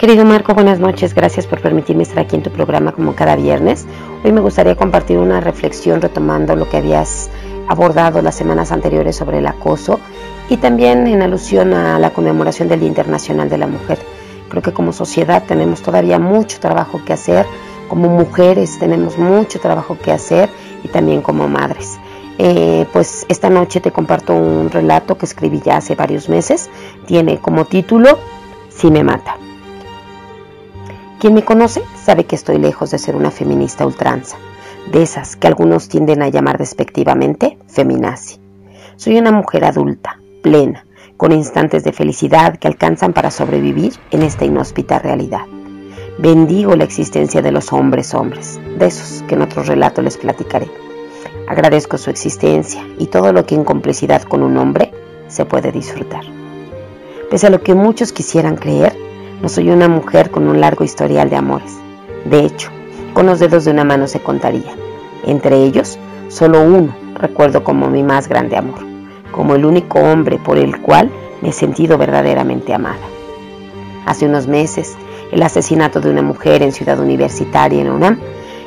Querido Marco, buenas noches. Gracias por permitirme estar aquí en tu programa como cada viernes. Hoy me gustaría compartir una reflexión retomando lo que habías abordado las semanas anteriores sobre el acoso y también en alusión a la conmemoración del Día Internacional de la Mujer. Creo que como sociedad tenemos todavía mucho trabajo que hacer, como mujeres tenemos mucho trabajo que hacer y también como madres. Eh, pues esta noche te comparto un relato que escribí ya hace varios meses. Tiene como título Si me mata. Quien me conoce sabe que estoy lejos de ser una feminista ultranza, de esas que algunos tienden a llamar despectivamente feminazi. Soy una mujer adulta, plena, con instantes de felicidad que alcanzan para sobrevivir en esta inhóspita realidad. Bendigo la existencia de los hombres hombres, de esos que en otro relato les platicaré. Agradezco su existencia y todo lo que en complicidad con un hombre se puede disfrutar. Pese a lo que muchos quisieran creer, no soy una mujer con un largo historial de amores. De hecho, con los dedos de una mano se contaría. Entre ellos, solo uno recuerdo como mi más grande amor, como el único hombre por el cual me he sentido verdaderamente amada. Hace unos meses, el asesinato de una mujer en Ciudad Universitaria en UNAM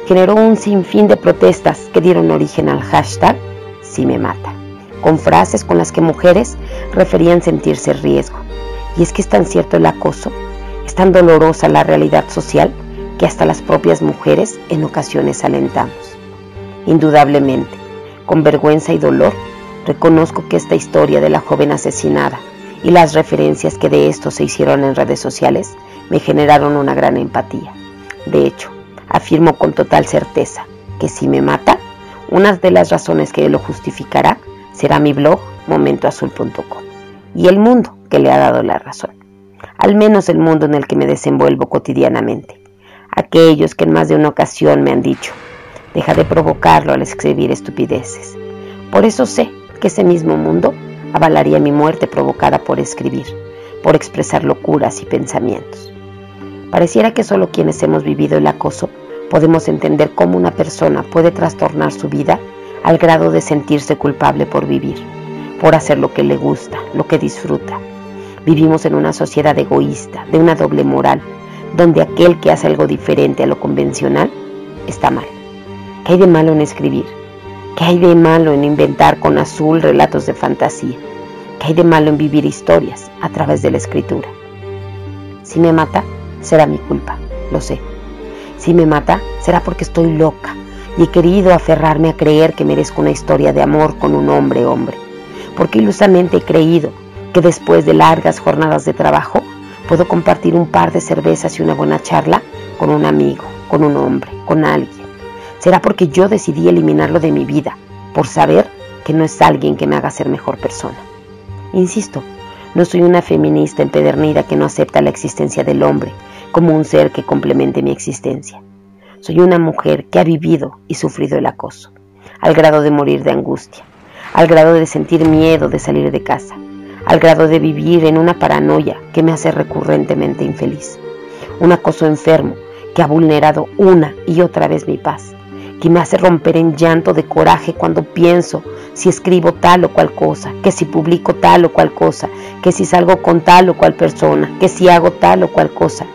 generó un sinfín de protestas que dieron origen al hashtag Si me mata, con frases con las que mujeres referían sentirse riesgo. Y es que es tan cierto el acoso es tan dolorosa la realidad social que hasta las propias mujeres en ocasiones alentamos. Indudablemente, con vergüenza y dolor, reconozco que esta historia de la joven asesinada y las referencias que de esto se hicieron en redes sociales me generaron una gran empatía. De hecho, afirmo con total certeza que si me mata, una de las razones que lo justificará será mi blog momentoazul.com y el mundo que le ha dado la razón al menos el mundo en el que me desenvuelvo cotidianamente. Aquellos que en más de una ocasión me han dicho, deja de provocarlo al escribir estupideces. Por eso sé que ese mismo mundo avalaría mi muerte provocada por escribir, por expresar locuras y pensamientos. Pareciera que solo quienes hemos vivido el acoso podemos entender cómo una persona puede trastornar su vida al grado de sentirse culpable por vivir, por hacer lo que le gusta, lo que disfruta, Vivimos en una sociedad egoísta, de una doble moral, donde aquel que hace algo diferente a lo convencional está mal. ¿Qué hay de malo en escribir? ¿Qué hay de malo en inventar con azul relatos de fantasía? ¿Qué hay de malo en vivir historias a través de la escritura? Si me mata, será mi culpa, lo sé. Si me mata, será porque estoy loca y he querido aferrarme a creer que merezco una historia de amor con un hombre hombre, porque ilusamente he creído que después de largas jornadas de trabajo puedo compartir un par de cervezas y una buena charla con un amigo, con un hombre, con alguien. Será porque yo decidí eliminarlo de mi vida, por saber que no es alguien que me haga ser mejor persona. Insisto, no soy una feminista empedernida que no acepta la existencia del hombre como un ser que complemente mi existencia. Soy una mujer que ha vivido y sufrido el acoso, al grado de morir de angustia, al grado de sentir miedo de salir de casa, al grado de vivir en una paranoia que me hace recurrentemente infeliz. Un acoso enfermo que ha vulnerado una y otra vez mi paz, que me hace romper en llanto de coraje cuando pienso si escribo tal o cual cosa, que si publico tal o cual cosa, que si salgo con tal o cual persona, que si hago tal o cual cosa.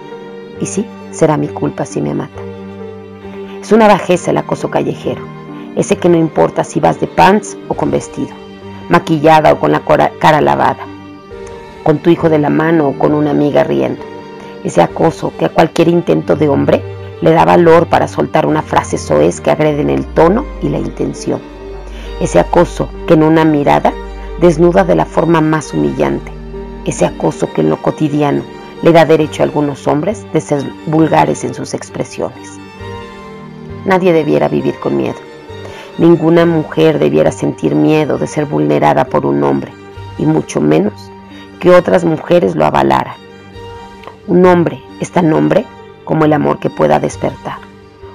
Y sí, será mi culpa si me mata. Es una bajeza el acoso callejero, ese que no importa si vas de pants o con vestido maquillada o con la cara lavada, con tu hijo de la mano o con una amiga riendo. Ese acoso que a cualquier intento de hombre le da valor para soltar una frase soez que agrede en el tono y la intención. Ese acoso que en una mirada desnuda de la forma más humillante. Ese acoso que en lo cotidiano le da derecho a algunos hombres de ser vulgares en sus expresiones. nadie debiera vivir con miedo. Ninguna mujer debiera sentir miedo de ser vulnerada por un hombre, y mucho menos que otras mujeres lo avalaran. Un hombre es tan hombre como el amor que pueda despertar.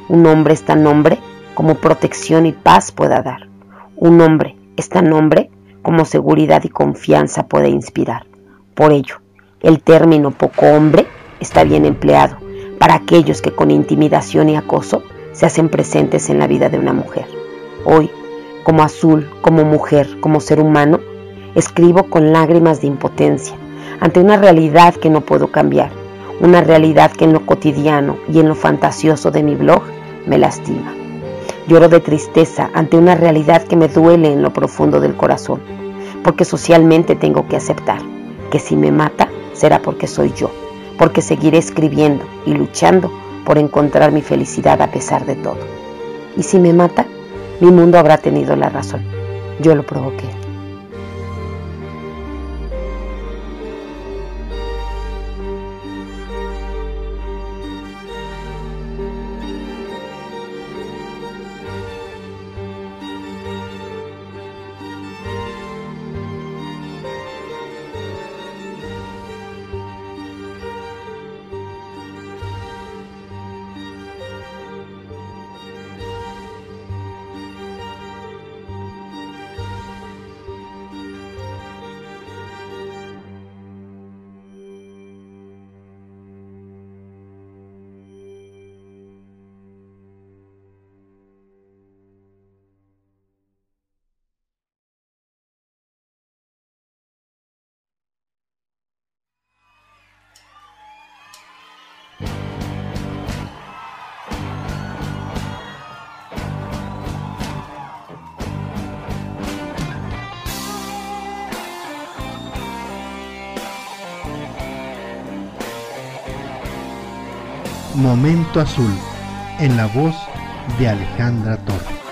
Un hombre es tan hombre como protección y paz pueda dar. Un hombre es tan hombre como seguridad y confianza puede inspirar. Por ello, el término poco hombre está bien empleado para aquellos que con intimidación y acoso se hacen presentes en la vida de una mujer. Hoy, como azul, como mujer, como ser humano, escribo con lágrimas de impotencia ante una realidad que no puedo cambiar, una realidad que en lo cotidiano y en lo fantasioso de mi blog me lastima. Lloro de tristeza ante una realidad que me duele en lo profundo del corazón, porque socialmente tengo que aceptar que si me mata será porque soy yo, porque seguiré escribiendo y luchando por encontrar mi felicidad a pesar de todo. Y si me mata, mi mundo habrá tenido la razón. Yo lo provoqué. Momento Azul, en la voz de Alejandra Torres.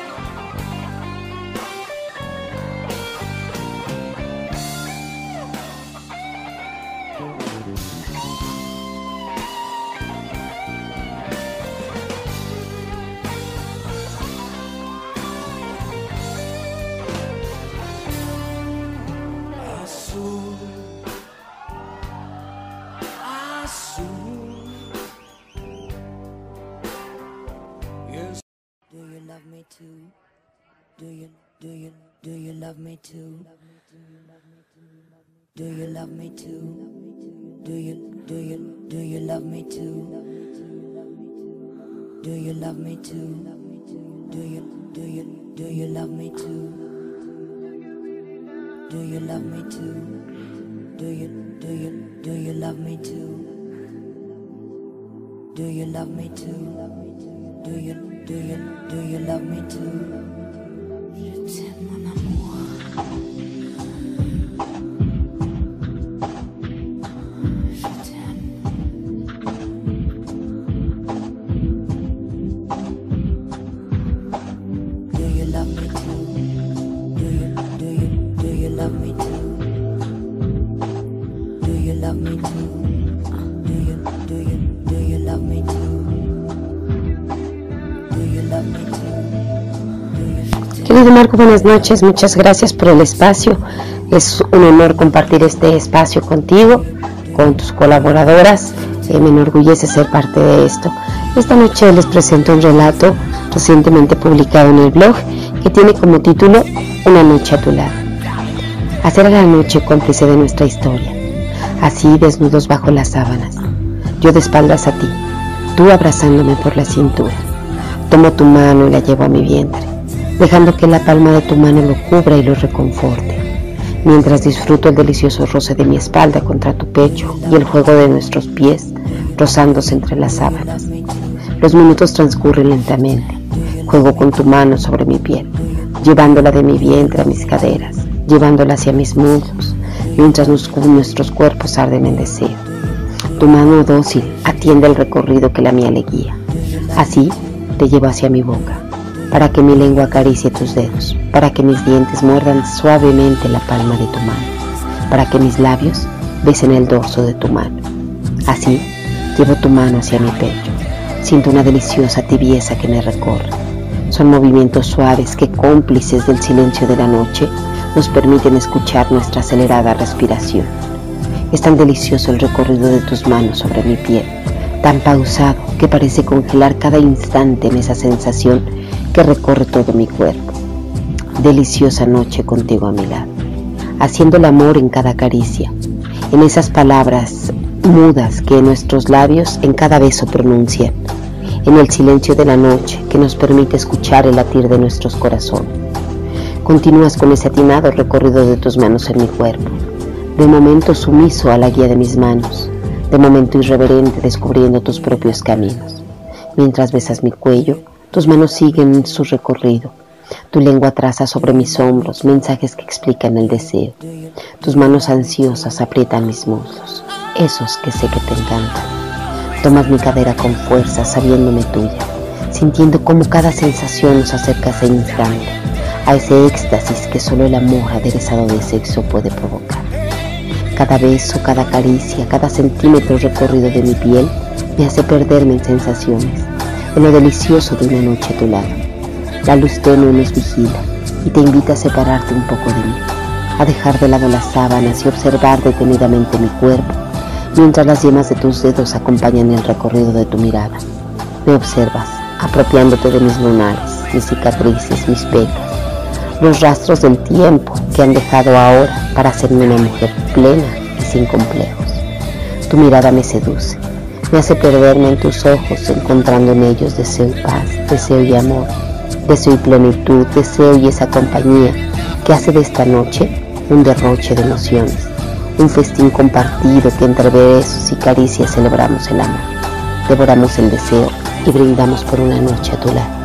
Do you love me too? Do you do you do you love me too? Do you love me too? Do you do you do you love me too? Do you love me too? Do you do you do you love me too? Do you love me too? Do you do you do you love me too? Buenas noches. Muchas gracias por el espacio. Es un honor compartir este espacio contigo, con tus colaboradoras. Eh, me enorgullece ser parte de esto. Esta noche les presento un relato recientemente publicado en el blog que tiene como título Una noche a tu lado. Hacer a la noche cómplice de nuestra historia. Así desnudos bajo las sábanas. Yo de espaldas a ti, tú abrazándome por la cintura. Tomo tu mano y la llevo a mi vientre, dejando que la palma de tu mano lo cubra y lo reconforte, mientras disfruto el delicioso roce de mi espalda contra tu pecho y el juego de nuestros pies rozándose entre las sábanas. Los minutos transcurren lentamente. Juego con tu mano sobre mi piel, llevándola de mi vientre a mis caderas, llevándola hacia mis muslos, mientras nuestros cuerpos arden en deseo. Tu mano dócil atiende el recorrido que la mía le guía. Así te llevo hacia mi boca, para que mi lengua acaricie tus dedos, para que mis dientes muerdan suavemente la palma de tu mano, para que mis labios besen el dorso de tu mano. Así llevo tu mano hacia mi pecho, Siento una deliciosa tibieza que me recorre. Son movimientos suaves que cómplices del silencio de la noche nos permiten escuchar nuestra acelerada respiración. Es tan delicioso el recorrido de tus manos sobre mi piel, tan pausado que parece congelar cada instante en esa sensación que recorre todo mi cuerpo. Deliciosa noche contigo a mi lado, haciendo el amor en cada caricia, en esas palabras mudas que nuestros labios en cada beso pronuncian, en el silencio de la noche que nos permite escuchar el latir de nuestros corazones. Continúas con ese atinado recorrido de tus manos en mi cuerpo, de momento sumiso a la guía de mis manos, de momento irreverente descubriendo tus propios caminos. Mientras besas mi cuello, tus manos siguen su recorrido. Tu lengua traza sobre mis hombros mensajes que explican el deseo. Tus manos ansiosas aprietan mis muslos, esos que sé que te encantan. Tomas mi cadera con fuerza, sabiéndome tuya, sintiendo cómo cada sensación nos acerca a ese instante, a ese éxtasis que solo el amor aderezado de sexo puede provocar. Cada beso, cada caricia, cada centímetro recorrido de mi piel me hace perderme en sensaciones, en lo delicioso de una noche a tu lado. La luz tenue nos vigila y te invita a separarte un poco de mí, a dejar de lado las sábanas y observar detenidamente mi cuerpo, mientras las yemas de tus dedos acompañan el recorrido de tu mirada. Me observas, apropiándote de mis lunares, mis cicatrices, mis pecas, los rastros del tiempo que han dejado ahora para hacerme una mujer plena y sin complejos. Tu mirada me seduce, me hace perderme en tus ojos, encontrando en ellos deseo y paz, deseo y amor, deseo y plenitud, deseo y esa compañía que hace de esta noche un derroche de emociones, un festín compartido que entre besos y caricias celebramos el amor, devoramos el deseo y brindamos por una noche a tu lado.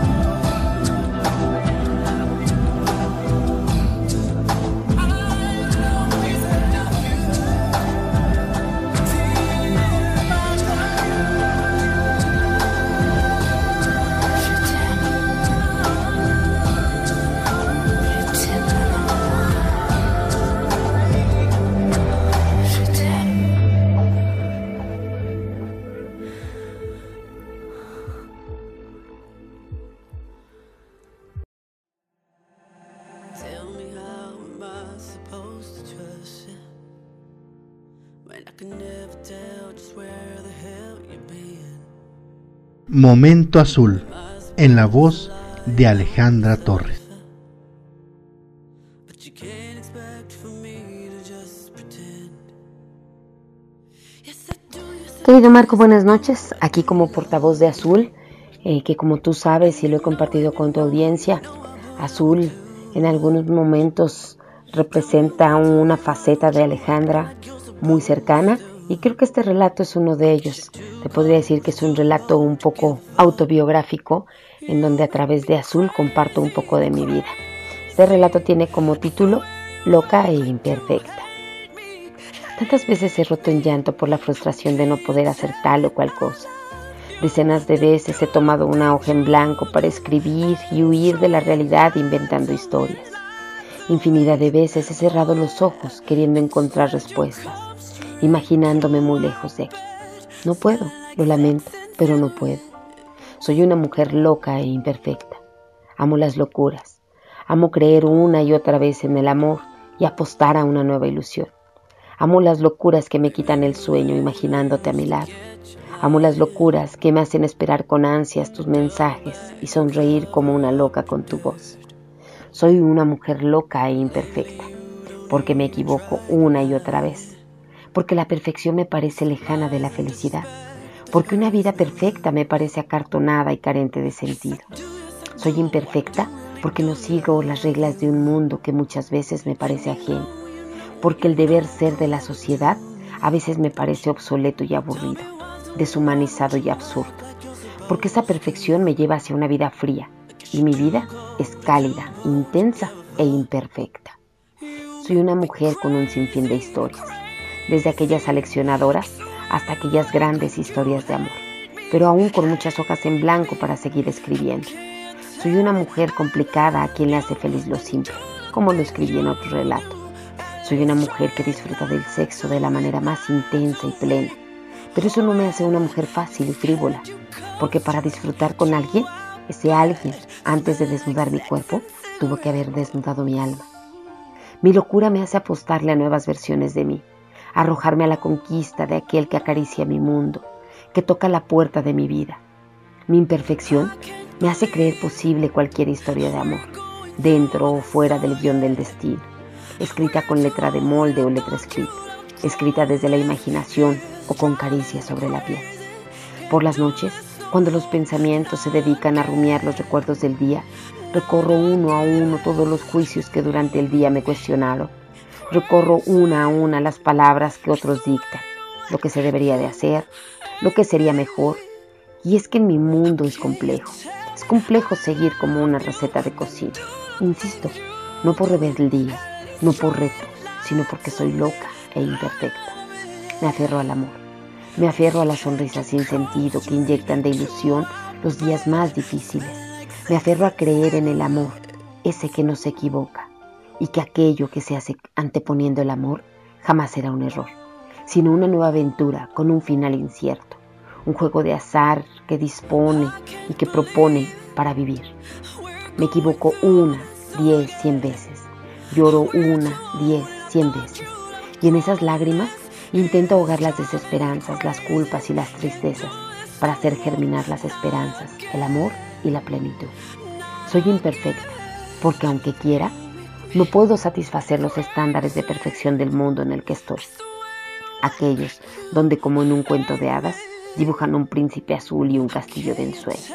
Momento Azul, en la voz de Alejandra Torres. Querido Marco, buenas noches. Aquí como portavoz de Azul, eh, que como tú sabes y lo he compartido con tu audiencia, Azul en algunos momentos representa una faceta de Alejandra muy cercana y creo que este relato es uno de ellos. Te podría decir que es un relato un poco autobiográfico en donde a través de Azul comparto un poco de mi vida. Este relato tiene como título Loca e imperfecta. Tantas veces he roto en llanto por la frustración de no poder hacer tal o cual cosa. Decenas de veces he tomado una hoja en blanco para escribir y huir de la realidad inventando historias. Infinidad de veces he cerrado los ojos queriendo encontrar respuestas, imaginándome muy lejos de aquí. No puedo, lo lamento, pero no puedo. Soy una mujer loca e imperfecta. Amo las locuras. Amo creer una y otra vez en el amor y apostar a una nueva ilusión. Amo las locuras que me quitan el sueño imaginándote a mi lado. Amo las locuras que me hacen esperar con ansias tus mensajes y sonreír como una loca con tu voz. Soy una mujer loca e imperfecta, porque me equivoco una y otra vez, porque la perfección me parece lejana de la felicidad, porque una vida perfecta me parece acartonada y carente de sentido. Soy imperfecta porque no sigo las reglas de un mundo que muchas veces me parece ajeno, porque el deber ser de la sociedad a veces me parece obsoleto y aburrido deshumanizado y absurdo, porque esa perfección me lleva hacia una vida fría y mi vida es cálida, intensa e imperfecta. Soy una mujer con un sinfín de historias, desde aquellas aleccionadoras hasta aquellas grandes historias de amor, pero aún con muchas hojas en blanco para seguir escribiendo. Soy una mujer complicada a quien le hace feliz lo simple, como lo escribí en otro relato. Soy una mujer que disfruta del sexo de la manera más intensa y plena pero eso no me hace una mujer fácil y frívola. porque para disfrutar con alguien, ese alguien, antes de desnudar mi cuerpo, tuvo que haber desnudado mi alma. Mi locura me hace apostarle a nuevas versiones de mí, arrojarme a la conquista de aquel que acaricia mi mundo, que toca la puerta de mi vida. Mi imperfección me hace creer posible cualquier historia de amor, dentro o fuera del guion del destino, escrita con letra de molde o letra escrita, escrita desde la imaginación o con caricias sobre la piel. Por las noches, cuando los pensamientos se dedican a rumiar los recuerdos del día, recorro uno a uno todos los juicios que durante el día me cuestionaron. Recorro una a una las palabras que otros dictan, lo que se debería de hacer, lo que sería mejor. Y es que en mi mundo es complejo. Es complejo seguir como una receta de cocina. Insisto, no por rebeldía, no por reto, sino porque soy loca e imperfecta. Me aferro al amor. Me aferro a las sonrisas sin sentido que inyectan de ilusión los días más difíciles. Me aferro a creer en el amor, ese que no se equivoca, y que aquello que se hace anteponiendo el amor jamás será un error, sino una nueva aventura con un final incierto, un juego de azar que dispone y que propone para vivir. Me equivoco una, diez, cien veces. Lloro una, diez, cien veces. Y en esas lágrimas Intento ahogar las desesperanzas, las culpas y las tristezas para hacer germinar las esperanzas, el amor y la plenitud. Soy imperfecta porque aunque quiera, no puedo satisfacer los estándares de perfección del mundo en el que estoy. Aquellos donde como en un cuento de hadas dibujan un príncipe azul y un castillo de ensueño.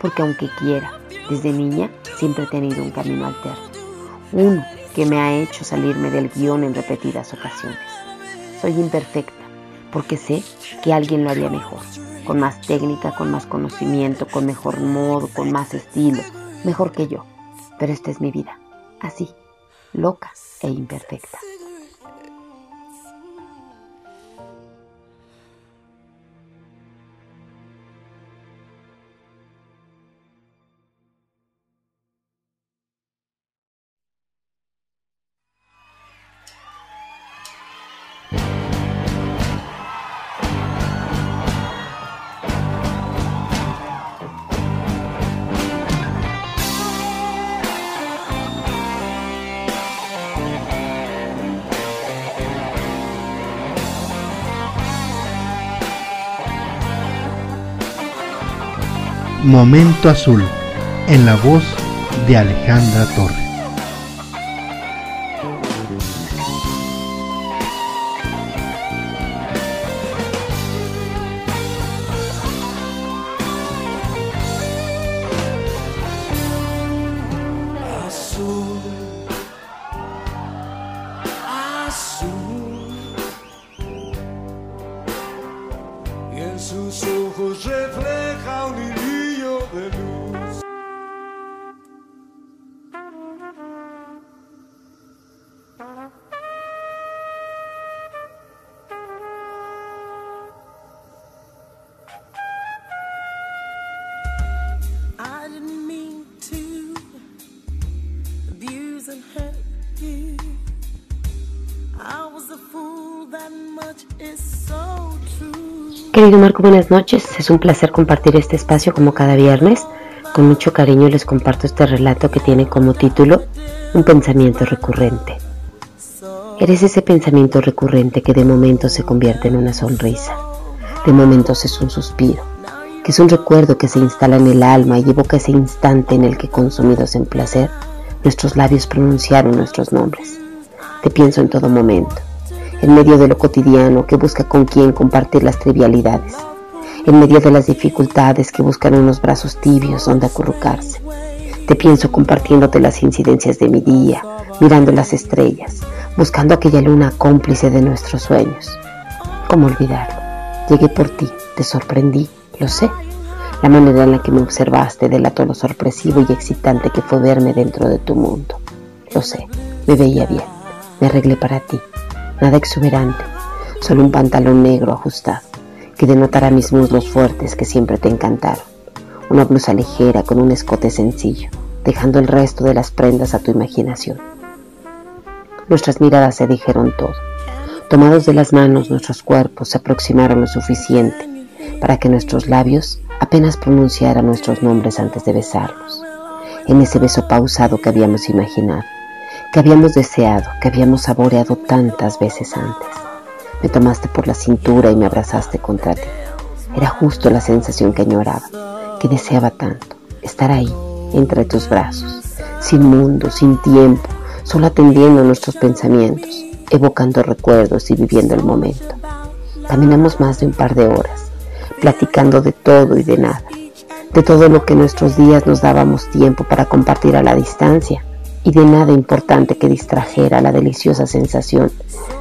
Porque aunque quiera, desde niña siempre he tenido un camino alterno. Uno que me ha hecho salirme del guion en repetidas ocasiones. Soy imperfecta porque sé que alguien lo haría mejor, con más técnica, con más conocimiento, con mejor modo, con más estilo, mejor que yo. Pero esta es mi vida, así, loca e imperfecta. Momento Azul, en la voz de Alejandra Torres. Querido Marco, buenas noches. Es un placer compartir este espacio como cada viernes. Con mucho cariño les comparto este relato que tiene como título Un pensamiento recurrente. Eres ese pensamiento recurrente que de momentos se convierte en una sonrisa, de momentos es un suspiro, que es un recuerdo que se instala en el alma y evoca ese instante en el que consumidos en placer, nuestros labios pronunciaron nuestros nombres. Te pienso en todo momento, en medio de lo cotidiano que busca con quién compartir las trivialidades, en medio de las dificultades que buscan unos brazos tibios donde acurrucarse. Te pienso compartiéndote las incidencias de mi día, mirando las estrellas, buscando aquella luna cómplice de nuestros sueños. ¿Cómo olvidarlo? Llegué por ti, te sorprendí, lo sé. La manera en la que me observaste delató lo sorpresivo y excitante que fue verme dentro de tu mundo. Lo sé, me veía bien, me arreglé para ti. Nada exuberante, solo un pantalón negro ajustado, que denotara mis muslos fuertes que siempre te encantaron. Una blusa ligera con un escote sencillo, dejando el resto de las prendas a tu imaginación. Nuestras miradas se dijeron todo. Tomados de las manos, nuestros cuerpos se aproximaron lo suficiente para que nuestros labios apenas pronunciara nuestros nombres antes de besarlos, en ese beso pausado que habíamos imaginado, que habíamos deseado, que habíamos saboreado tantas veces antes. Me tomaste por la cintura y me abrazaste contra ti. Era justo la sensación que añoraba, que deseaba tanto, estar ahí, entre tus brazos, sin mundo, sin tiempo, solo atendiendo nuestros pensamientos, evocando recuerdos y viviendo el momento. Caminamos más de un par de horas, platicando de todo y de nada, de todo lo que en nuestros días nos dábamos tiempo para compartir a la distancia y de nada importante que distrajera la deliciosa sensación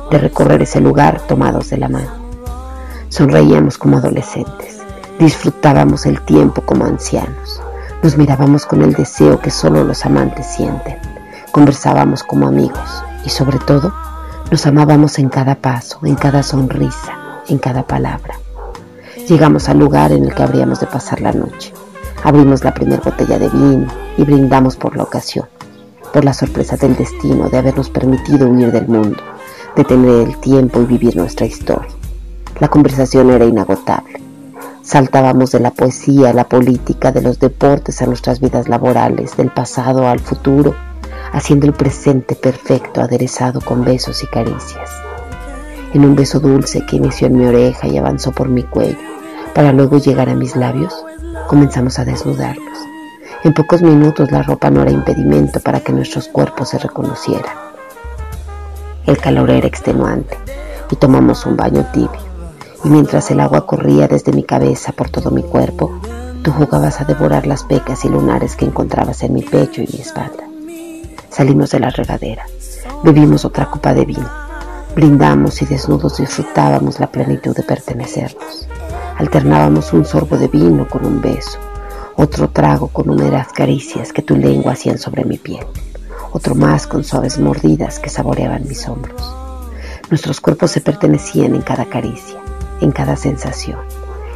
de recorrer ese lugar tomados de la mano. Sonreíamos como adolescentes, disfrutábamos el tiempo como ancianos, nos mirábamos con el deseo que solo los amantes sienten, conversábamos como amigos y sobre todo nos amábamos en cada paso, en cada sonrisa, en cada palabra. Llegamos al lugar en el que habríamos de pasar la noche. Abrimos la primera botella de vino y brindamos por la ocasión, por la sorpresa del destino de habernos permitido huir del mundo, de tener el tiempo y vivir nuestra historia. La conversación era inagotable. Saltábamos de la poesía a la política, de los deportes a nuestras vidas laborales, del pasado al futuro, haciendo el presente perfecto aderezado con besos y caricias. En un beso dulce que inició en mi oreja y avanzó por mi cuello, para luego llegar a mis labios, comenzamos a desnudarnos. En pocos minutos la ropa no era impedimento para que nuestros cuerpos se reconocieran. El calor era extenuante y tomamos un baño tibio. Y mientras el agua corría desde mi cabeza por todo mi cuerpo, tú jugabas a devorar las pecas y lunares que encontrabas en mi pecho y mi espalda. Salimos de la regadera, bebimos otra copa de vino, brindamos y desnudos disfrutábamos la plenitud de pertenecernos. Alternábamos un sorbo de vino con un beso, otro trago con húmedas caricias que tu lengua hacían sobre mi piel, otro más con suaves mordidas que saboreaban mis hombros. Nuestros cuerpos se pertenecían en cada caricia, en cada sensación,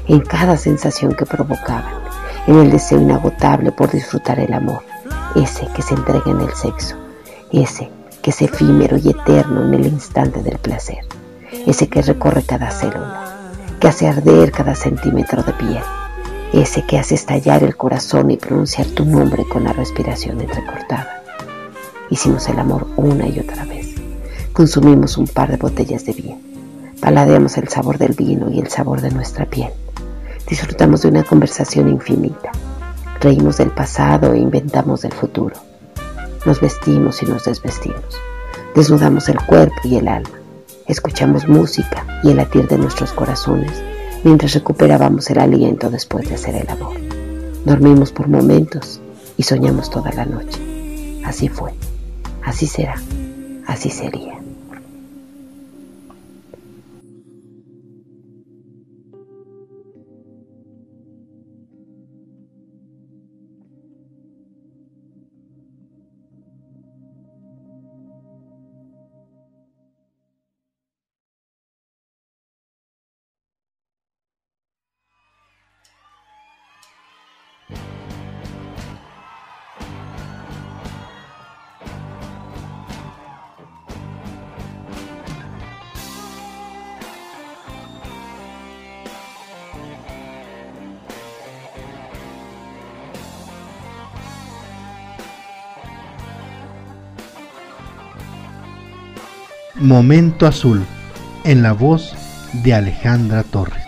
en cada sensación que provocaban, en el deseo inagotable por disfrutar el amor, ese que se entrega en el sexo, ese que es efímero y eterno en el instante del placer, ese que recorre cada célula, que hace arder cada centímetro de piel, ese que hace estallar el corazón y pronunciar tu nombre con la respiración entrecortada. Hicimos el amor una y otra vez. Consumimos un par de botellas de vino. Paladeamos el sabor del vino y el sabor de nuestra piel. Disfrutamos de una conversación infinita. Reímos del pasado e inventamos del futuro. Nos vestimos y nos desvestimos. Desnudamos el cuerpo y el alma. Escuchamos música y el latir de nuestros corazones mientras recuperábamos el aliento después de hacer el amor. Dormimos por momentos y soñamos toda la noche. Así fue, así será, así sería. Momento Azul, en la voz de Alejandra Torres.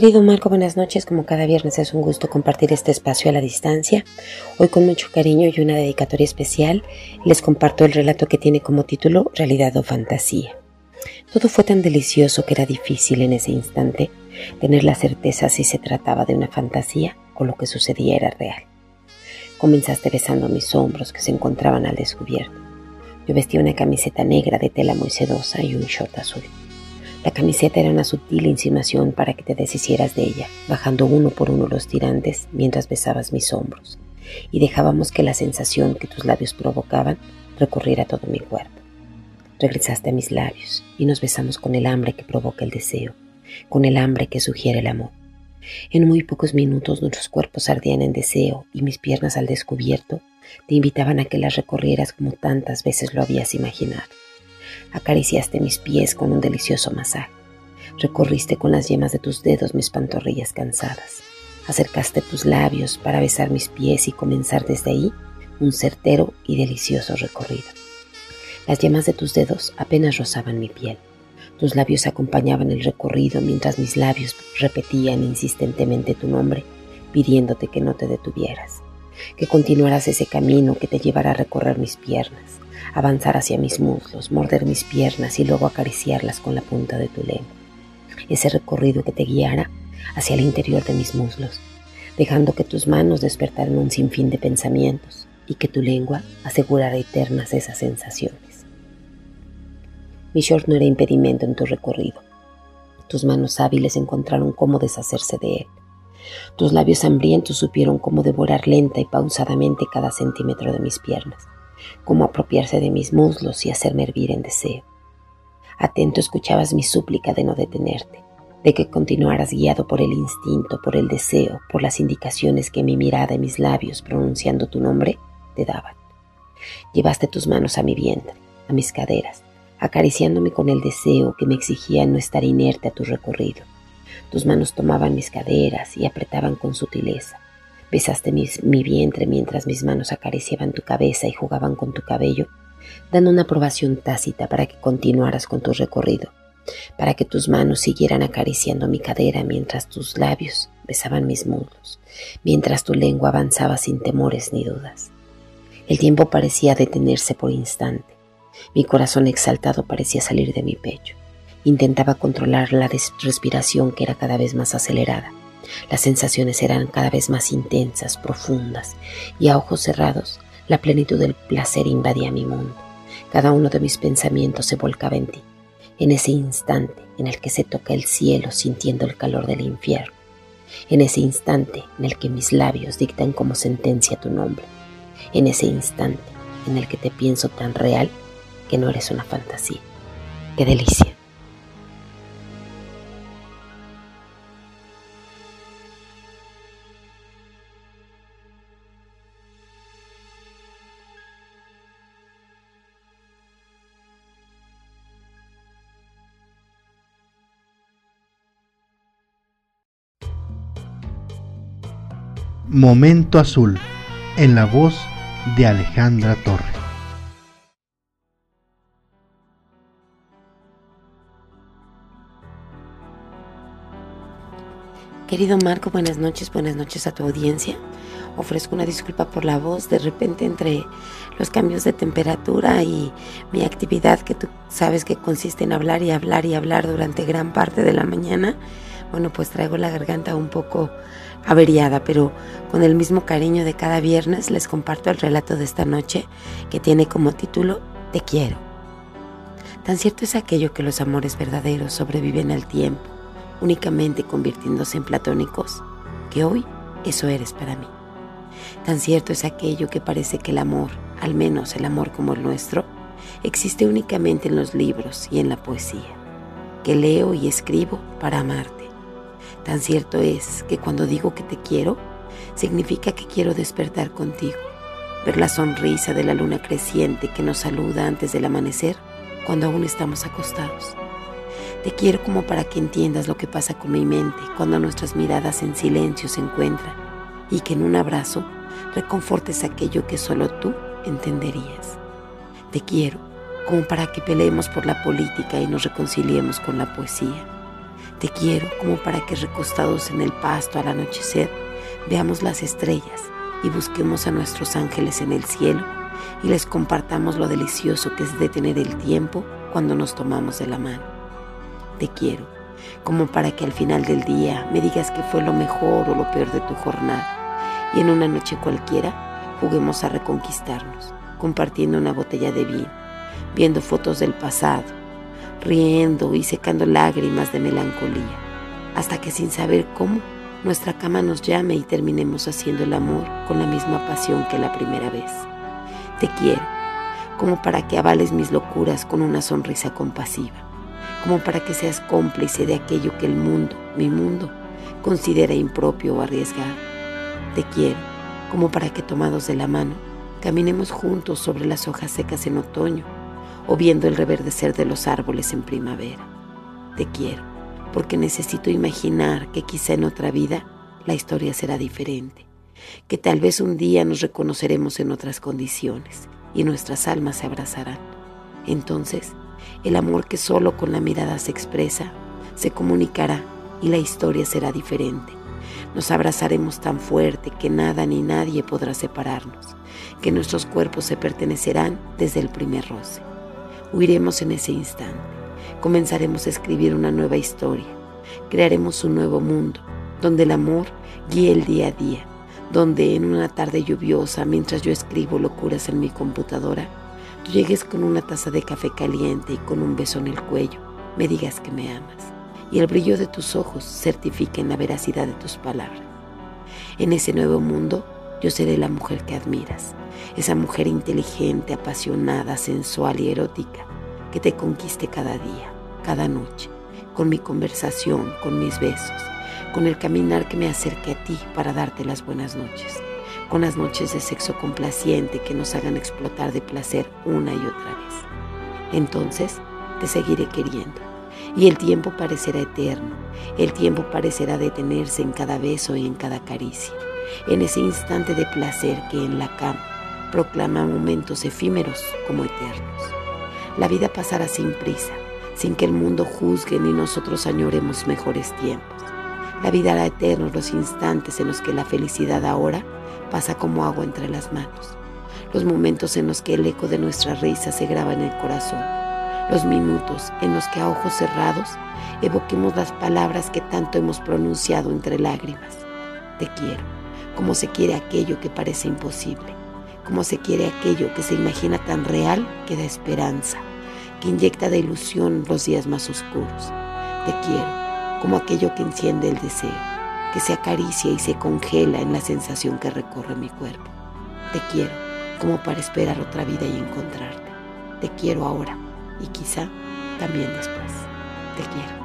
Querido Marco, buenas noches. Como cada viernes es un gusto compartir este espacio a la distancia. Hoy con mucho cariño y una dedicatoria especial les comparto el relato que tiene como título Realidad o Fantasía. Todo fue tan delicioso que era difícil en ese instante tener la certeza si se trataba de una fantasía o lo que sucedía era real. Comenzaste besando mis hombros que se encontraban al descubierto. Yo vestía una camiseta negra de tela muy sedosa y un short azul. La camiseta era una sutil insinuación para que te deshicieras de ella, bajando uno por uno los tirantes mientras besabas mis hombros, y dejábamos que la sensación que tus labios provocaban recorriera todo mi cuerpo. Regresaste a mis labios y nos besamos con el hambre que provoca el deseo, con el hambre que sugiere el amor. En muy pocos minutos nuestros cuerpos ardían en deseo y mis piernas al descubierto te invitaban a que las recorrieras como tantas veces lo habías imaginado. Acariciaste mis pies con un delicioso masaje. Recorriste con las yemas de tus dedos mis pantorrillas cansadas. Acercaste tus labios para besar mis pies y comenzar desde ahí un certero y delicioso recorrido. Las yemas de tus dedos apenas rozaban mi piel. Tus labios acompañaban el recorrido mientras mis labios repetían insistentemente tu nombre, pidiéndote que no te detuvieras, que continuaras ese camino que te llevará a recorrer mis piernas, avanzar hacia mis muslos, morder mis piernas y luego acariciarlas con la punta de tu lengua. Ese recorrido que te guiara hacia el interior de mis muslos, dejando que tus manos despertaran un sinfín de pensamientos y que tu lengua asegurara eternas esas sensaciones. Mi short no era impedimento en tu recorrido. Tus manos hábiles encontraron cómo deshacerse de él. Tus labios hambrientos supieron cómo devorar lenta y pausadamente cada centímetro de mis piernas, cómo apropiarse de mis muslos y hacerme hervir en deseo. Atento escuchabas mi súplica de no detenerte, de que continuaras guiado por el instinto, por el deseo, por las indicaciones que mi mirada y mis labios pronunciando tu nombre te daban. Llevaste tus manos a mi vientre, a mis caderas, acariciándome con el deseo que me exigía no estar inerte a tu recorrido. Tus manos tomaban mis caderas y apretaban con sutileza. Besaste mi vientre mientras mis manos acariciaban tu cabeza y jugaban con tu cabello, dando una aprobación tácita para que continuaras con tu recorrido, para que tus manos siguieran acariciando mi cadera mientras tus labios besaban mis muslos, mientras tu lengua avanzaba sin temores ni dudas. El tiempo parecía detenerse por instante mi corazón exaltado parecía salir de mi pecho. Intentaba controlar la respiración que era cada vez más acelerada. Las sensaciones eran cada vez más intensas, profundas, y a ojos cerrados la plenitud del placer invadía mi mundo. Cada uno de mis pensamientos se volcaba en ti, en ese instante en el que se toca el cielo sintiendo el calor del infierno, en ese instante en el que mis labios dictan como sentencia tu nombre, en ese instante en el que te pienso tan real que no eres una fantasía. ¡Qué delicia! Momento Azul, en la voz de Alejandra Torres. Querido Marco, buenas noches, buenas noches a tu audiencia. Ofrezco una disculpa por la voz, de repente entre los cambios de temperatura y mi actividad que tú sabes que consiste en hablar y hablar y hablar durante gran parte de la mañana, bueno, pues traigo la garganta un poco averiada, pero con el mismo cariño de cada viernes les comparto el relato de esta noche que tiene como título Te quiero. Tan cierto es aquello que los amores verdaderos sobreviven al tiempo únicamente convirtiéndose en platónicos, que hoy eso eres para mí. Tan cierto es aquello que parece que el amor, al menos el amor como el nuestro, existe únicamente en los libros y en la poesía, que leo y escribo para amarte. Tan cierto es que cuando digo que te quiero, significa que quiero despertar contigo, ver la sonrisa de la luna creciente que nos saluda antes del amanecer cuando aún estamos acostados te quiero como para que entiendas lo que pasa con mi mente cuando nuestras miradas en silencio se encuentran y que en un abrazo reconfortes aquello que solo tú entenderías. Te quiero como para que peleemos por la política y nos reconciliemos con la poesía. Te quiero como para que recostados en el pasto al anochecer veamos las estrellas y busquemos a nuestros ángeles en el cielo y les compartamos lo delicioso que es detener el tiempo cuando nos tomamos de la mano. Te quiero, como para que al final del día me digas que fue lo mejor o lo peor de tu jornada y en una noche cualquiera juguemos a reconquistarnos, compartiendo una botella de vino, viendo fotos del pasado, riendo y secando lágrimas de melancolía, hasta que sin saber cómo nuestra cama nos llame y terminemos haciendo el amor con la misma pasión que la primera vez. Te quiero, como para que avales mis locuras con una sonrisa compasiva, como para que seas cómplice de aquello que el mundo, mi mundo, considera impropio o arriesgado. Te quiero, como para que tomados de la mano, caminemos juntos sobre las hojas secas en otoño o viendo el reverdecer de los árboles en primavera. Te quiero, porque necesito imaginar que quizá en otra vida la historia será diferente que tal vez un día nos reconoceremos en otras condiciones y nuestras almas se abrazarán. Entonces, el amor que solo con la mirada se expresa, se comunicará y la historia será diferente. Nos abrazaremos tan fuerte que nada ni nadie podrá separarnos, que nuestros cuerpos se pertenecerán desde el primer roce. Huiremos en ese instante, comenzaremos a escribir una nueva historia, crearemos un nuevo mundo, donde el amor guíe el día a día, donde en una tarde lluviosa, mientras yo escribo locuras en mi computadora, tú llegues con una taza de café caliente y con un beso en el cuello, me digas que me amas, y el brillo de tus ojos certifiquen la veracidad de tus palabras. En ese nuevo mundo, yo seré la mujer que admiras, esa mujer inteligente, apasionada, sensual y erótica, que te conquiste cada día, cada noche, con mi conversación, con mis besos, con el caminar que me acerque a ti para darte las buenas noches, con las noches de sexo complaciente que nos hagan explotar de placer una y otra vez. Entonces te seguiré queriendo y el tiempo parecerá eterno, el tiempo parecerá detenerse en cada beso y en cada caricia, en ese instante de placer que en la cama proclama momentos efímeros como eternos. La vida pasará sin prisa, sin que el mundo juzgue ni nosotros añoremos mejores tiempos. La vida hará eternos los instantes en los que la felicidad ahora pasa como agua entre las manos, los momentos en los que el eco de nuestra risa se graba en el corazón, los minutos en los que a ojos cerrados evoquemos las palabras que tanto hemos pronunciado entre lágrimas. Te quiero, como se quiere aquello que parece imposible, como se quiere aquello que se imagina tan real que da esperanza, que inyecta de ilusión los días más oscuros. Te quiero como aquello que enciende el deseo, que se acaricia y se congela en la sensación que recorre mi cuerpo. Te quiero, como para esperar otra vida y encontrarte. Te quiero ahora y quizá también después. Te quiero.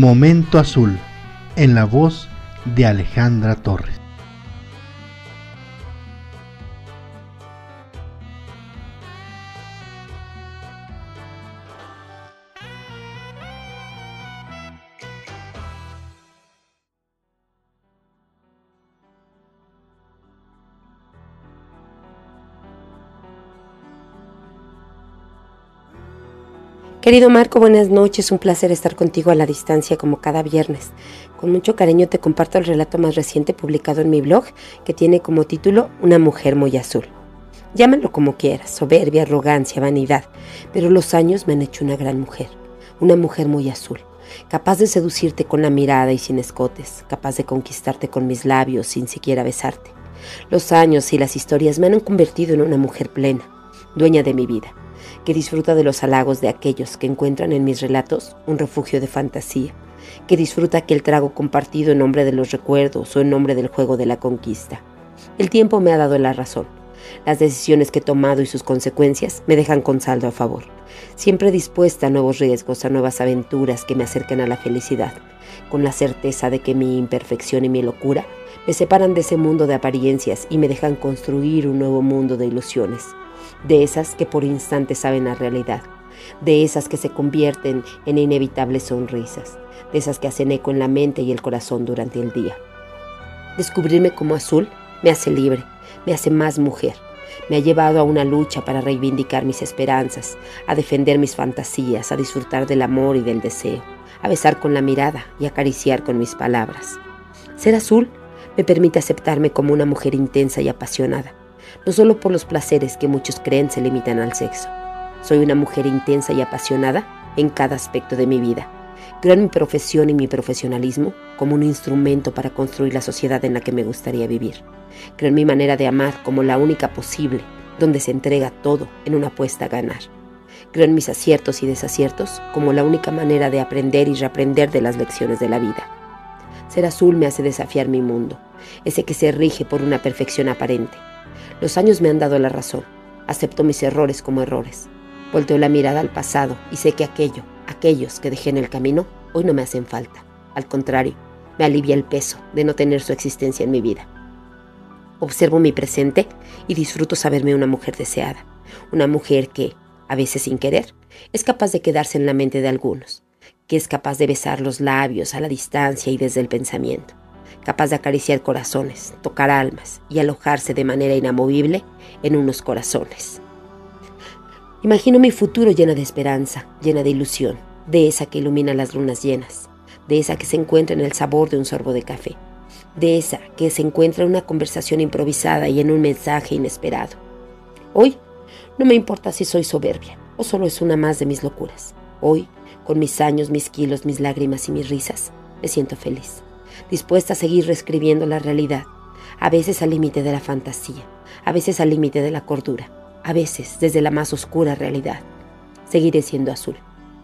Momento Azul, en la voz de Alejandra Torres. Querido Marco, buenas noches. Un placer estar contigo a la distancia como cada viernes. Con mucho cariño te comparto el relato más reciente publicado en mi blog que tiene como título Una mujer muy azul. Llámalo como quieras, soberbia, arrogancia, vanidad, pero los años me han hecho una gran mujer, una mujer muy azul, capaz de seducirte con la mirada y sin escotes, capaz de conquistarte con mis labios sin siquiera besarte. Los años y las historias me han convertido en una mujer plena, dueña de mi vida que disfruta de los halagos de aquellos que encuentran en mis relatos un refugio de fantasía, que disfruta aquel trago compartido en nombre de los recuerdos o en nombre del juego de la conquista. El tiempo me ha dado la razón. Las decisiones que he tomado y sus consecuencias me dejan con saldo a favor, siempre dispuesta a nuevos riesgos, a nuevas aventuras que me acerquen a la felicidad, con la certeza de que mi imperfección y mi locura me separan de ese mundo de apariencias y me dejan construir un nuevo mundo de ilusiones, de esas que por instantes saben la realidad, de esas que se convierten en inevitables sonrisas, de esas que hacen eco en la mente y el corazón durante el día. Descubrirme como azul me hace libre, me hace más mujer, me ha llevado a una lucha para reivindicar mis esperanzas, a defender mis fantasías, a disfrutar del amor y del deseo, a besar con la mirada y acariciar con mis palabras. Ser azul me permite aceptarme como una mujer intensa y apasionada, no solo por los placeres que muchos creen se limitan al sexo. Soy una mujer intensa y apasionada en cada aspecto de mi vida. Creo en mi profesión y mi profesionalismo como un instrumento para construir la sociedad en la que me gustaría vivir. Creo en mi manera de amar como la única posible, donde se entrega todo en una apuesta a ganar. Creo en mis aciertos y desaciertos como la única manera de aprender y reaprender de las lecciones de la vida. Ser azul me hace desafiar mi mundo, ese que se rige por una perfección aparente. Los años me han dado la razón. Acepto mis errores como errores. Volteo la mirada al pasado y sé que aquello, aquellos que dejé en el camino, hoy no me hacen falta. Al contrario, me alivia el peso de no tener su existencia en mi vida. Observo mi presente y disfruto saberme una mujer deseada, una mujer que, a veces sin querer, es capaz de quedarse en la mente de algunos, que es capaz de besar los labios a la distancia y desde el pensamiento, capaz de acariciar corazones, tocar almas y alojarse de manera inamovible en unos corazones. Imagino mi futuro llena de esperanza, llena de ilusión, de esa que ilumina las lunas llenas, de esa que se encuentra en el sabor de un sorbo de café, de esa que se encuentra en una conversación improvisada y en un mensaje inesperado. Hoy no me importa si soy soberbia o solo es una más de mis locuras. Hoy, con mis años, mis kilos, mis lágrimas y mis risas, me siento feliz, dispuesta a seguir reescribiendo la realidad, a veces al límite de la fantasía, a veces al límite de la cordura, a veces desde la más oscura realidad. Seguiré siendo azul,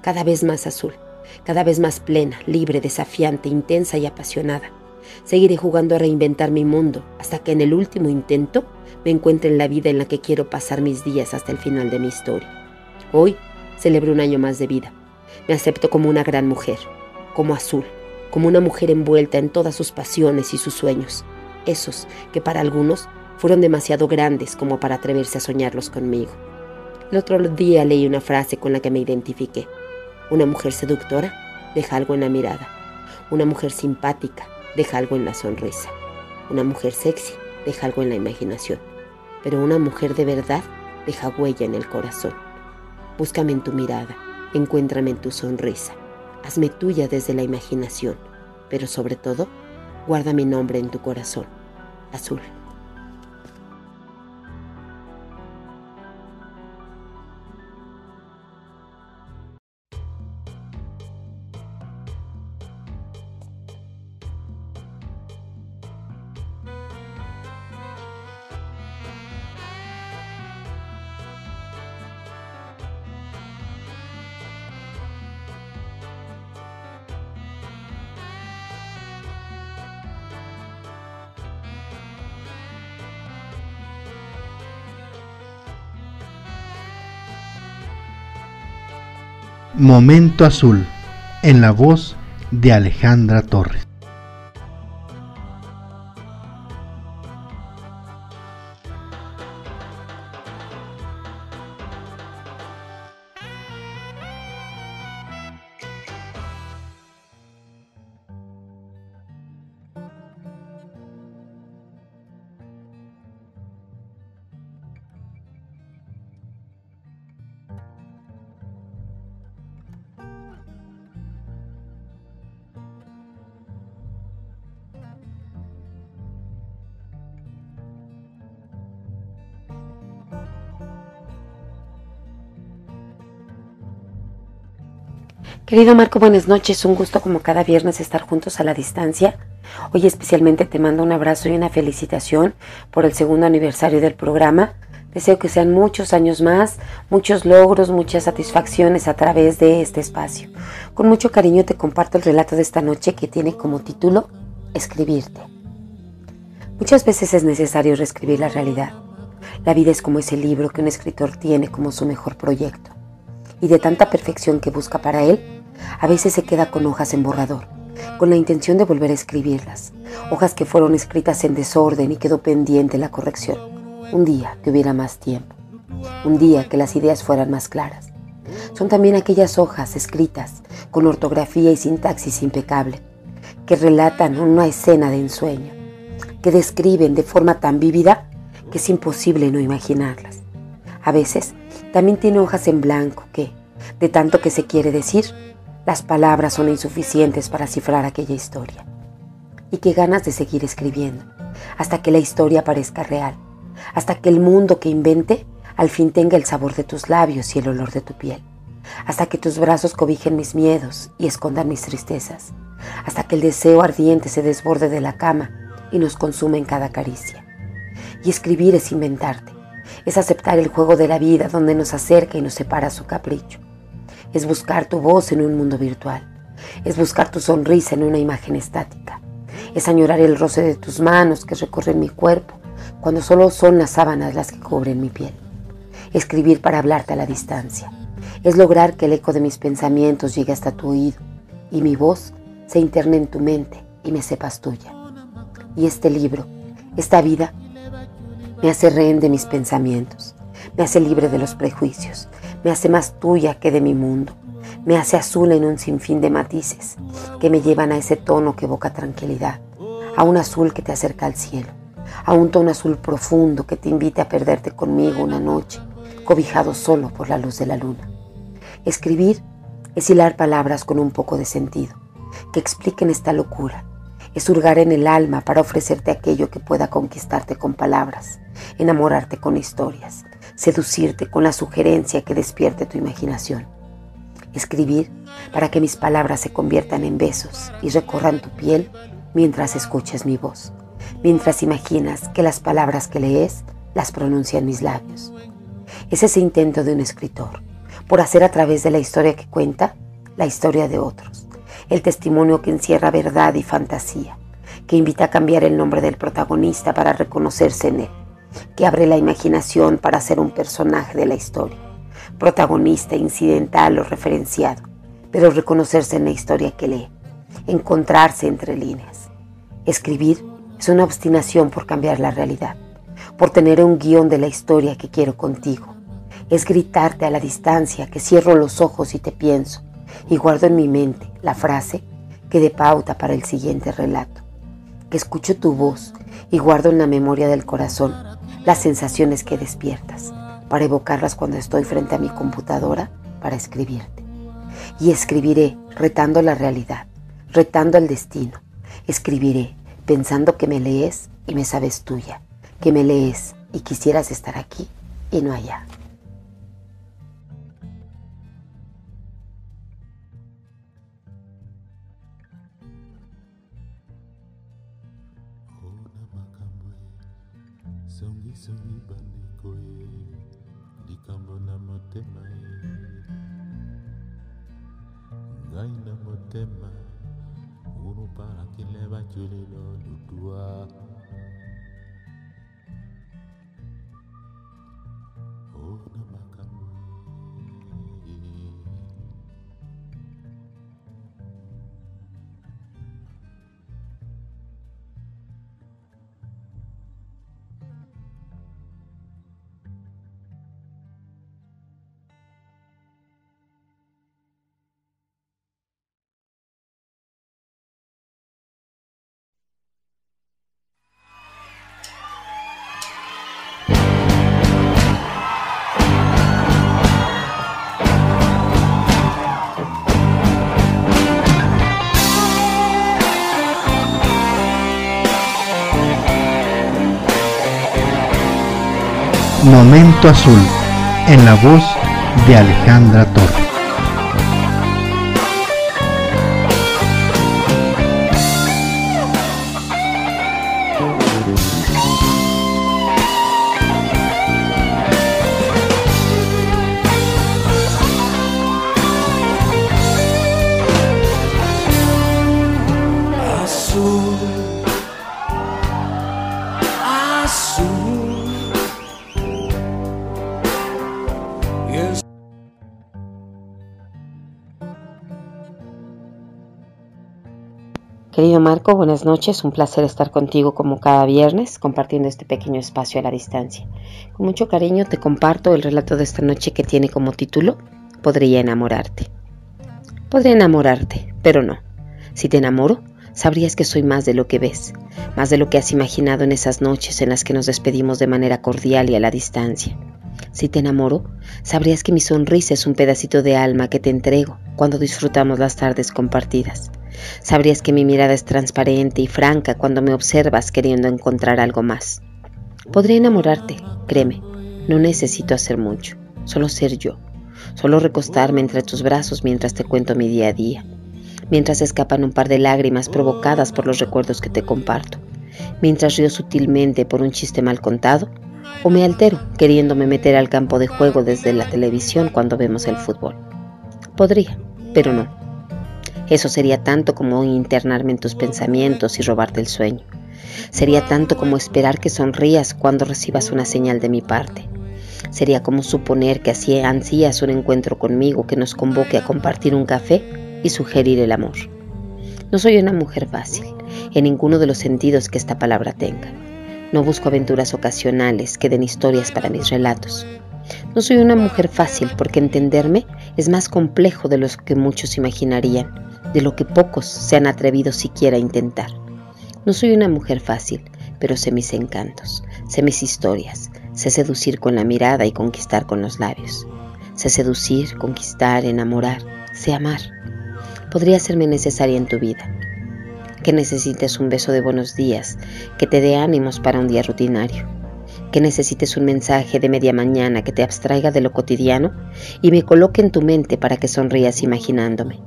cada vez más azul, cada vez más plena, libre, desafiante, intensa y apasionada. Seguiré jugando a reinventar mi mundo hasta que en el último intento me encuentre en la vida en la que quiero pasar mis días hasta el final de mi historia. Hoy celebro un año más de vida. Me acepto como una gran mujer, como azul, como una mujer envuelta en todas sus pasiones y sus sueños, esos que para algunos fueron demasiado grandes como para atreverse a soñarlos conmigo. El otro día leí una frase con la que me identifiqué. Una mujer seductora deja algo en la mirada. Una mujer simpática deja algo en la sonrisa. Una mujer sexy deja algo en la imaginación. Pero una mujer de verdad deja huella en el corazón. Búscame en tu mirada, encuéntrame en tu sonrisa. Hazme tuya desde la imaginación, pero sobre todo, guarda mi nombre en tu corazón. Azul. Momento Azul, en la voz de Alejandra Torres. Querido Marco, buenas noches. Un gusto como cada viernes estar juntos a la distancia. Hoy especialmente te mando un abrazo y una felicitación por el segundo aniversario del programa. Deseo que sean muchos años más, muchos logros, muchas satisfacciones a través de este espacio. Con mucho cariño te comparto el relato de esta noche que tiene como título Escribirte. Muchas veces es necesario reescribir la realidad. La vida es como ese libro que un escritor tiene como su mejor proyecto. Y de tanta perfección que busca para él, a veces se queda con hojas en borrador, con la intención de volver a escribirlas, hojas que fueron escritas en desorden y quedó pendiente la corrección, un día que hubiera más tiempo, un día que las ideas fueran más claras. Son también aquellas hojas escritas con ortografía y sintaxis impecable, que relatan una escena de ensueño, que describen de forma tan vívida que es imposible no imaginarlas. A veces también tiene hojas en blanco que, de tanto que se quiere decir, las palabras son insuficientes para cifrar aquella historia. Y qué ganas de seguir escribiendo, hasta que la historia parezca real, hasta que el mundo que invente al fin tenga el sabor de tus labios y el olor de tu piel, hasta que tus brazos cobijen mis miedos y escondan mis tristezas, hasta que el deseo ardiente se desborde de la cama y nos consume en cada caricia. Y escribir es inventarte, es aceptar el juego de la vida donde nos acerca y nos separa su capricho es buscar tu voz en un mundo virtual, es buscar tu sonrisa en una imagen estática, es añorar el roce de tus manos que recorren mi cuerpo cuando solo son las sábanas las que cubren mi piel, escribir para hablarte a la distancia, es lograr que el eco de mis pensamientos llegue hasta tu oído y mi voz se interne en tu mente y me sepas tuya. Y este libro, esta vida, me hace rehén de mis pensamientos, me hace libre de los prejuicios, me hace más tuya que de mi mundo, me hace azul en un sinfín de matices que me llevan a ese tono que evoca tranquilidad, a un azul que te acerca al cielo, a un tono azul profundo que te invite a perderte conmigo una noche, cobijado solo por la luz de la luna. Escribir es hilar palabras con un poco de sentido, que expliquen esta locura, es hurgar en el alma para ofrecerte aquello que pueda conquistarte con palabras, enamorarte con historias, seducirte con la sugerencia que despierte tu imaginación. Escribir para que mis palabras se conviertan en besos y recorran tu piel mientras escuches mi voz, mientras imaginas que las palabras que lees las pronuncian mis labios. Es ese intento de un escritor, por hacer a través de la historia que cuenta, la historia de otros, el testimonio que encierra verdad y fantasía, que invita a cambiar el nombre del protagonista para reconocerse en él que abre la imaginación para ser un personaje de la historia, protagonista, incidental o referenciado, pero reconocerse en la historia que lee, encontrarse entre líneas. Escribir es una obstinación por cambiar la realidad, por tener un guion de la historia que quiero contigo. Es gritarte a la distancia que cierro los ojos y te pienso y guardo en mi mente la frase que dé pauta para el siguiente relato. Que escucho tu voz y guardo en la memoria del corazón las sensaciones que despiertas, para evocarlas cuando estoy frente a mi computadora para escribirte. Y escribiré retando la realidad, retando el destino. Escribiré pensando que me lees y me sabes tuya, que me lees y quisieras estar aquí y no allá. tema Unu para que leva chule lo lutua Momento Azul, en la voz de Alejandra Torres. Buenas noches. Un placer estar contigo como cada viernes, compartiendo este pequeño espacio a la distancia. Con mucho cariño te comparto el relato de esta noche que tiene como título Podría enamorarte. Podría enamorarte, pero no. Si te enamoro, sabrías que soy más de lo que ves, más de lo que has imaginado en esas noches en las que nos despedimos de manera cordial y a la distancia. Si te enamoro, sabrías que mi sonrisa es un pedacito de alma que te entrego cuando disfrutamos las tardes compartidas. Sabrías que mi mirada es transparente y franca cuando me observas queriendo encontrar algo más. Podría enamorarte, créeme, no necesito hacer mucho, solo ser yo, solo recostarme entre tus brazos mientras te cuento mi día a día, mientras escapan un par de lágrimas provocadas por los recuerdos que te comparto, mientras río sutilmente por un chiste mal contado, o me altero queriéndome meter al campo de juego desde la televisión cuando vemos el fútbol. Podría, pero no. Eso sería tanto como internarme en tus pensamientos y robarte el sueño. Sería tanto como esperar que sonrías cuando recibas una señal de mi parte. Sería como suponer que así ansías un encuentro conmigo que nos convoque a compartir un café y sugerir el amor. No soy una mujer fácil, en ninguno de los sentidos que esta palabra tenga. No busco aventuras ocasionales que den historias para mis relatos. No soy una mujer fácil porque entenderme es más complejo de lo que muchos imaginarían de lo que pocos se han atrevido siquiera a intentar. No soy una mujer fácil, pero sé mis encantos, sé mis historias, sé seducir con la mirada y conquistar con los labios. Sé seducir, conquistar, enamorar, sé amar. Podría serme necesaria en tu vida. Que necesites un beso de buenos días, que te dé ánimos para un día rutinario. Que necesites un mensaje de media mañana que te abstraiga de lo cotidiano y me coloque en tu mente para que sonrías imaginándome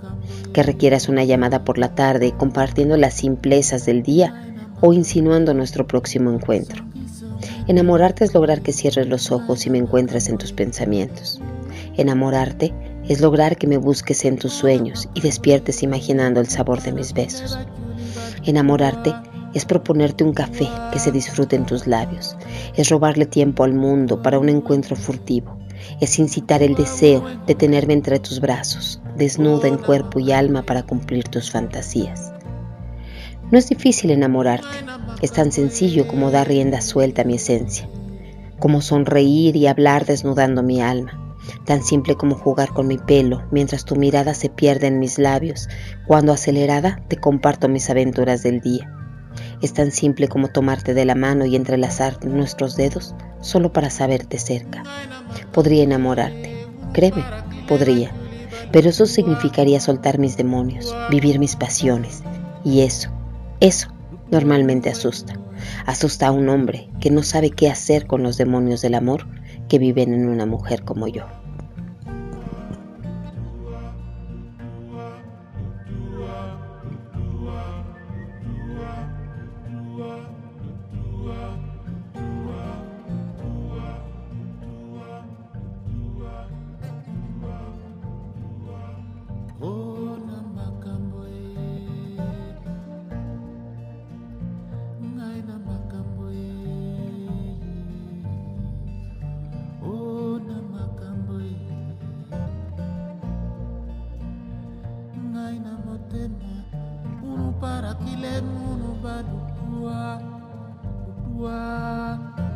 que requieras una llamada por la tarde compartiendo las simplezas del día o insinuando nuestro próximo encuentro. Enamorarte es lograr que cierres los ojos y me encuentres en tus pensamientos. Enamorarte es lograr que me busques en tus sueños y despiertes imaginando el sabor de mis besos. Enamorarte es proponerte un café que se disfrute en tus labios, es robarle tiempo al mundo para un encuentro furtivo, es incitar el deseo de tenerme entre tus brazos, desnuda en cuerpo y alma para cumplir tus fantasías. No es difícil enamorarte, es tan sencillo como dar rienda suelta a mi esencia, como sonreír y hablar desnudando mi alma, tan simple como jugar con mi pelo mientras tu mirada se pierde en mis labios, cuando acelerada te comparto mis aventuras del día. Es tan simple como tomarte de la mano y entrelazar nuestros dedos solo para saberte cerca. Podría enamorarte, créeme, podría, pero eso significaría soltar mis demonios, vivir mis pasiones, y eso, eso normalmente asusta. Asusta a un hombre que no sabe qué hacer con los demonios del amor que viven en una mujer como yo. nainamo tena unuparakile munubadukua dukua, dukua.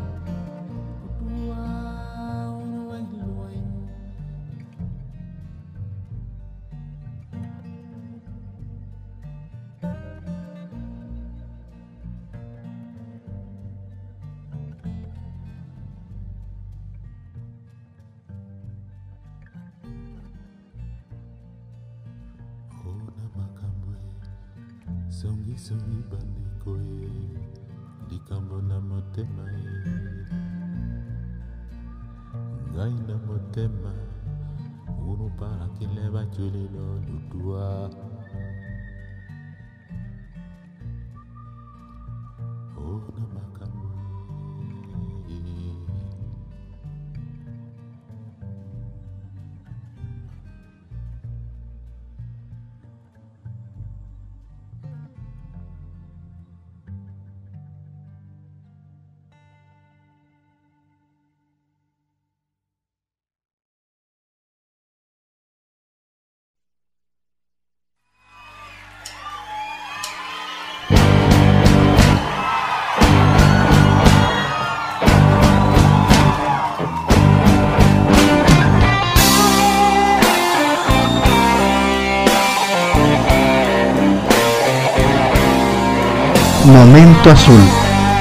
Azul,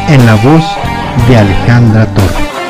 en la voz de Alejandra Torres.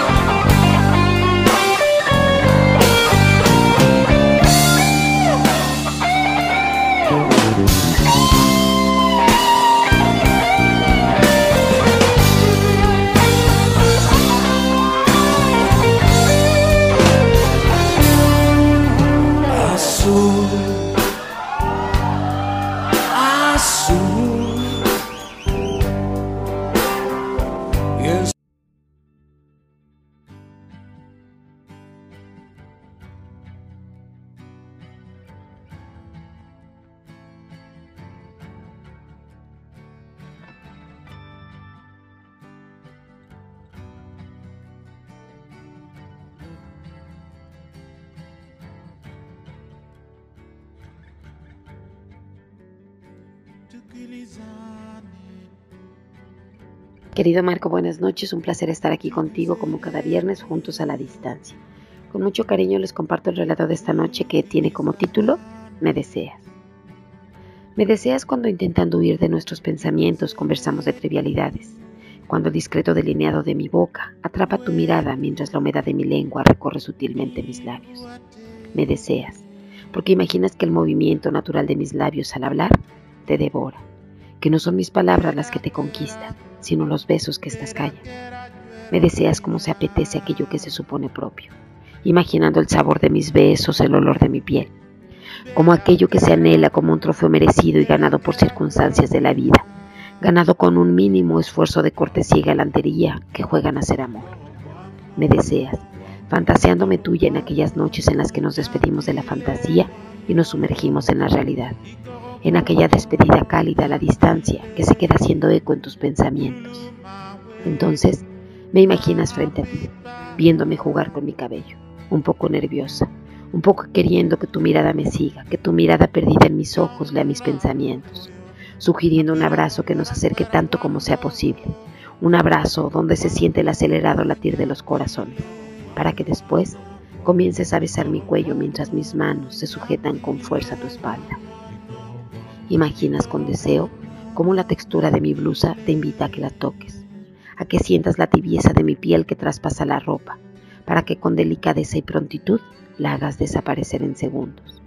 Querido Marco, buenas noches. Un placer estar aquí contigo como cada viernes juntos a la distancia. Con mucho cariño les comparto el relato de esta noche que tiene como título Me deseas. Me deseas cuando intentando huir de nuestros pensamientos conversamos de trivialidades, cuando el discreto delineado de mi boca atrapa tu mirada mientras la humedad de mi lengua recorre sutilmente mis labios. Me deseas, porque imaginas que el movimiento natural de mis labios al hablar te devora, que no son mis palabras las que te conquistan, sino los besos que estas callan. Me deseas como se apetece aquello que se supone propio, imaginando el sabor de mis besos, el olor de mi piel, como aquello que se anhela como un trofeo merecido y ganado por circunstancias de la vida, ganado con un mínimo esfuerzo de cortesía y galantería que juegan a ser amor. Me deseas, fantaseándome tuya en aquellas noches en las que nos despedimos de la fantasía y nos sumergimos en la realidad, en aquella despedida cálida a la distancia que se queda haciendo eco en tus pensamientos. Entonces me imaginas frente a ti, viéndome jugar con mi cabello, un poco nerviosa, un poco queriendo que tu mirada me siga, que tu mirada perdida en mis ojos lea mis pensamientos, sugiriendo un abrazo que nos acerque tanto como sea posible, un abrazo donde se siente el acelerado latir de los corazones, para que después comiences a besar mi cuello mientras mis manos se sujetan con fuerza a tu espalda. Imaginas con deseo cómo la textura de mi blusa te invita a que la toques, a que sientas la tibieza de mi piel que traspasa la ropa, para que con delicadeza y prontitud la hagas desaparecer en segundos.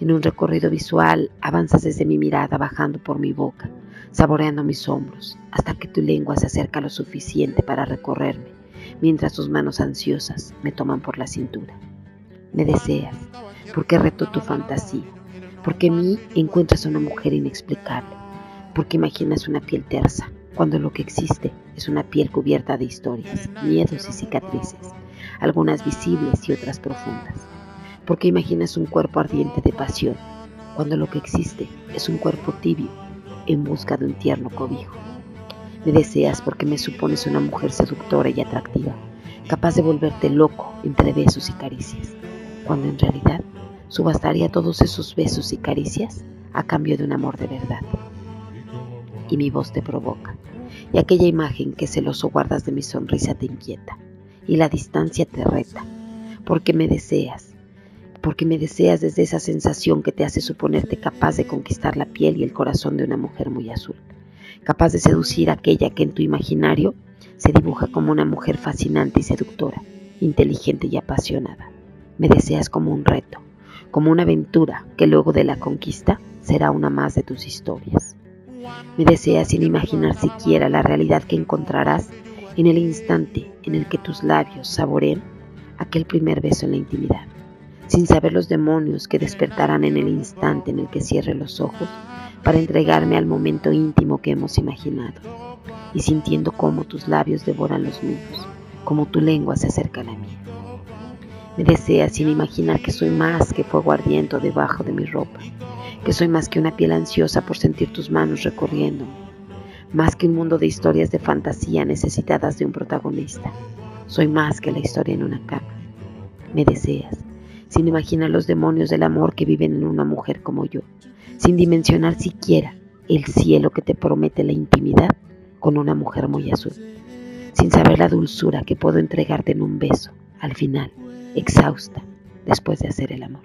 En un recorrido visual avanzas desde mi mirada bajando por mi boca, saboreando mis hombros, hasta que tu lengua se acerca lo suficiente para recorrerme, mientras tus manos ansiosas me toman por la cintura. Me deseas, porque reto tu fantasía, porque en mí encuentras una mujer inexplicable, porque imaginas una piel tersa, cuando lo que existe es una piel cubierta de historias, miedos y cicatrices, algunas visibles y otras profundas, porque imaginas un cuerpo ardiente de pasión, cuando lo que existe es un cuerpo tibio en busca de un tierno cobijo. Me deseas porque me supones una mujer seductora y atractiva, capaz de volverte loco entre besos y caricias, cuando en realidad subastaría todos esos besos y caricias a cambio de un amor de verdad. Y mi voz te provoca, y aquella imagen que celoso guardas de mi sonrisa te inquieta, y la distancia te reta, porque me deseas, porque me deseas desde esa sensación que te hace suponerte capaz de conquistar la piel y el corazón de una mujer muy azul, capaz de seducir a aquella que en tu imaginario se dibuja como una mujer fascinante y seductora, inteligente y apasionada. Me deseas como un reto, como una aventura que luego de la conquista será una más de tus historias. Me deseas sin imaginar siquiera la realidad que encontrarás en el instante en el que tus labios saboreen aquel primer beso en la intimidad, sin saber los demonios que despertarán en el instante en el que cierre los ojos para entregarme al momento íntimo que hemos imaginado, y sintiendo cómo tus labios devoran los míos, como tu lengua se acerca a la mía. Me deseas sin imaginar que soy más que fuego ardiendo debajo de mi ropa, que soy más que una piel ansiosa por sentir tus manos recorriéndome, más que un mundo de historias de fantasía necesitadas de un protagonista. Soy más que la historia en una cama. Me deseas, sin imaginar los demonios del amor que viven en una mujer como yo, sin dimensionar siquiera el cielo que te promete la intimidad con una mujer muy azul, sin saber la dulzura que puedo entregarte en un beso, al final, exhausta, después de hacer el amor.